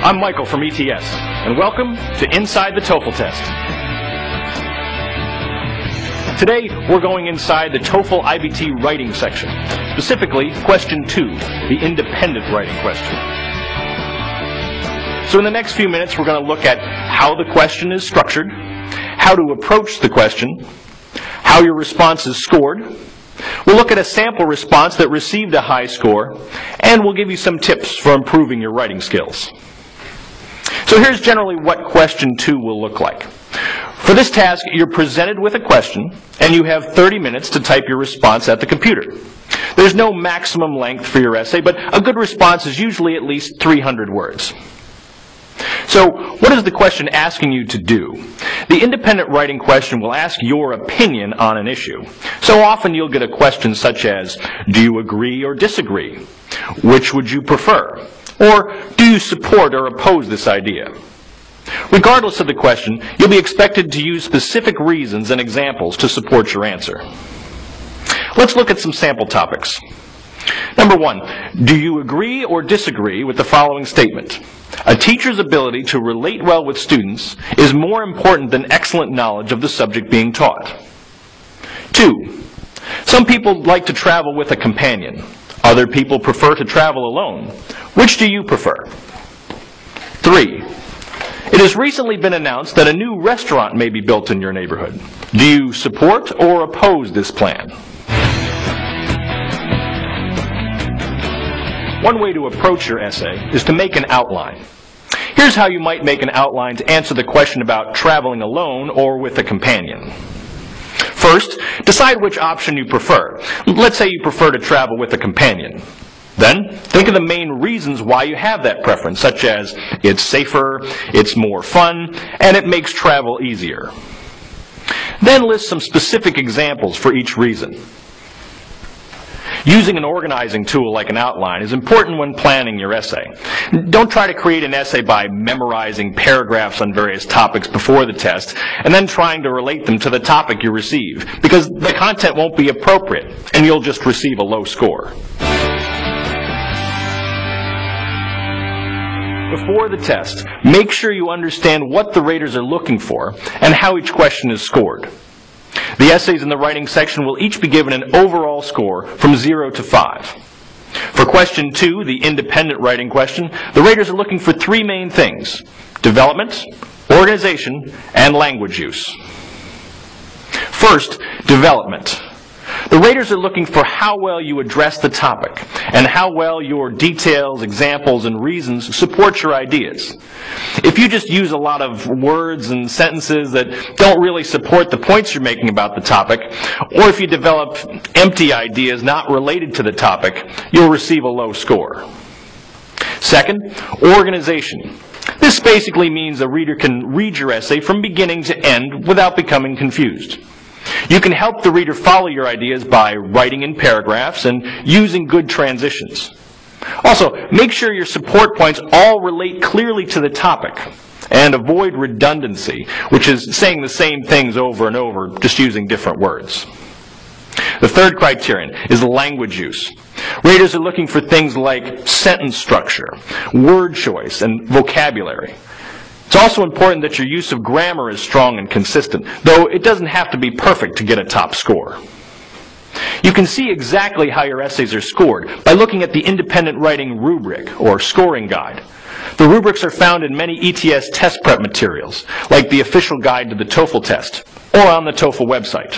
I'm Michael from ETS, and welcome to Inside the TOEFL Test. Today, we're going inside the TOEFL IBT writing section, specifically question two, the independent writing question. So in the next few minutes, we're going to look at how the question is structured, how to approach the question, how your response is scored. We'll look at a sample response that received a high score, and we'll give you some tips for improving your writing skills. So here's generally what question two will look like. For this task, you're presented with a question, and you have 30 minutes to type your response at the computer. There's no maximum length for your essay, but a good response is usually at least 300 words. So, what is the question asking you to do? The independent writing question will ask your opinion on an issue. So often you'll get a question such as, do you agree or disagree? Which would you prefer? Or, do you support or oppose this idea? Regardless of the question, you'll be expected to use specific reasons and examples to support your answer. Let's look at some sample topics. Number one, do you agree or disagree with the following statement? A teacher's ability to relate well with students is more important than excellent knowledge of the subject being taught. Two, some people like to travel with a companion. Other people prefer to travel alone. Which do you prefer? Three, it has recently been announced that a new restaurant may be built in your neighborhood. Do you support or oppose this plan? One way to approach your essay is to make an outline. Here's how you might make an outline to answer the question about traveling alone or with a companion. First, decide which option you prefer. Let's say you prefer to travel with a companion. Then, think of the main reasons why you have that preference, such as it's safer, it's more fun, and it makes travel easier. Then list some specific examples for each reason. Using an organizing tool like an outline is important when planning your essay. Don't try to create an essay by memorizing paragraphs on various topics before the test and then trying to relate them to the topic you receive, because the content won't be appropriate and you'll just receive a low score. Before the test, make sure you understand what the raters are looking for and how each question is scored. The essays in the writing section will each be given an overall score from 0 to 5. For question 2, the independent writing question, the raters are looking for three main things development, organization, and language use. First, development. The raters are looking for how well you address the topic and how well your details, examples, and reasons support your ideas. If you just use a lot of words and sentences that don't really support the points you're making about the topic, or if you develop empty ideas not related to the topic, you'll receive a low score. Second, organization. This basically means a reader can read your essay from beginning to end without becoming confused. You can help the reader follow your ideas by writing in paragraphs and using good transitions. Also, make sure your support points all relate clearly to the topic and avoid redundancy, which is saying the same things over and over, just using different words. The third criterion is language use. Readers are looking for things like sentence structure, word choice, and vocabulary. It's also important that your use of grammar is strong and consistent, though it doesn't have to be perfect to get a top score. You can see exactly how your essays are scored by looking at the independent writing rubric or scoring guide. The rubrics are found in many ETS test prep materials, like the official guide to the TOEFL test, or on the TOEFL website.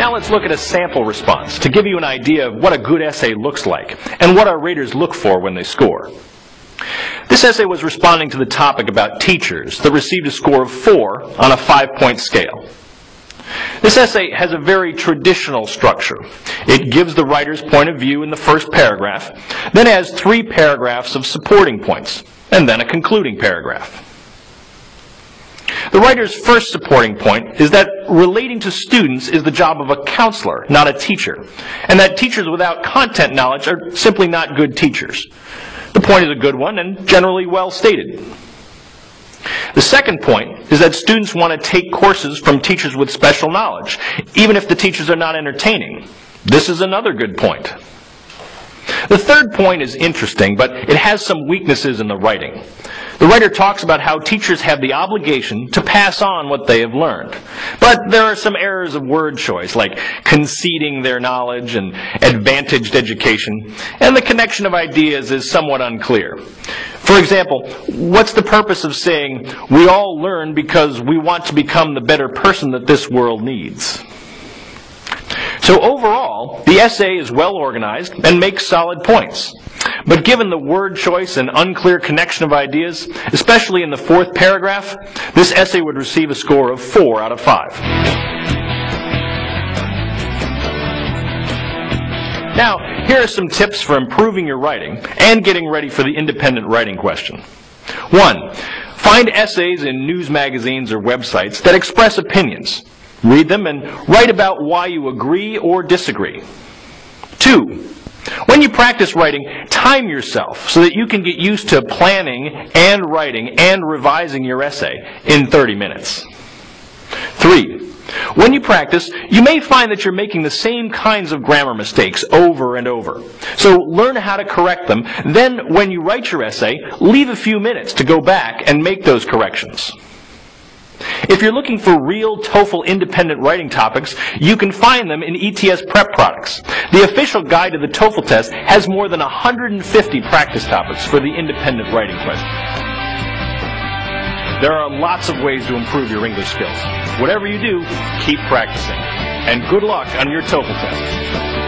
Now let's look at a sample response to give you an idea of what a good essay looks like and what our raters look for when they score. This essay was responding to the topic about teachers that received a score of 4 on a 5-point scale. This essay has a very traditional structure. It gives the writer's point of view in the first paragraph, then has three paragraphs of supporting points, and then a concluding paragraph. The writer's first supporting point is that relating to students is the job of a counselor, not a teacher, and that teachers without content knowledge are simply not good teachers. The point is a good one and generally well stated. The second point is that students want to take courses from teachers with special knowledge, even if the teachers are not entertaining. This is another good point. The third point is interesting, but it has some weaknesses in the writing. The writer talks about how teachers have the obligation to pass on what they have learned. But there are some errors of word choice, like conceding their knowledge and advantaged education, and the connection of ideas is somewhat unclear. For example, what's the purpose of saying, we all learn because we want to become the better person that this world needs? So overall, the essay is well organized and makes solid points. But given the word choice and unclear connection of ideas, especially in the fourth paragraph, this essay would receive a score of 4 out of 5. Now, here are some tips for improving your writing and getting ready for the independent writing question. 1. Find essays in news magazines or websites that express opinions. Read them and write about why you agree or disagree. 2. When you practice writing, time yourself so that you can get used to planning and writing and revising your essay in 30 minutes. Three, when you practice, you may find that you're making the same kinds of grammar mistakes over and over. So learn how to correct them. Then, when you write your essay, leave a few minutes to go back and make those corrections. If you're looking for real TOEFL independent writing topics, you can find them in ETS Prep Products. The official guide to the TOEFL test has more than 150 practice topics for the independent writing question. There are lots of ways to improve your English skills. Whatever you do, keep practicing. And good luck on your TOEFL test.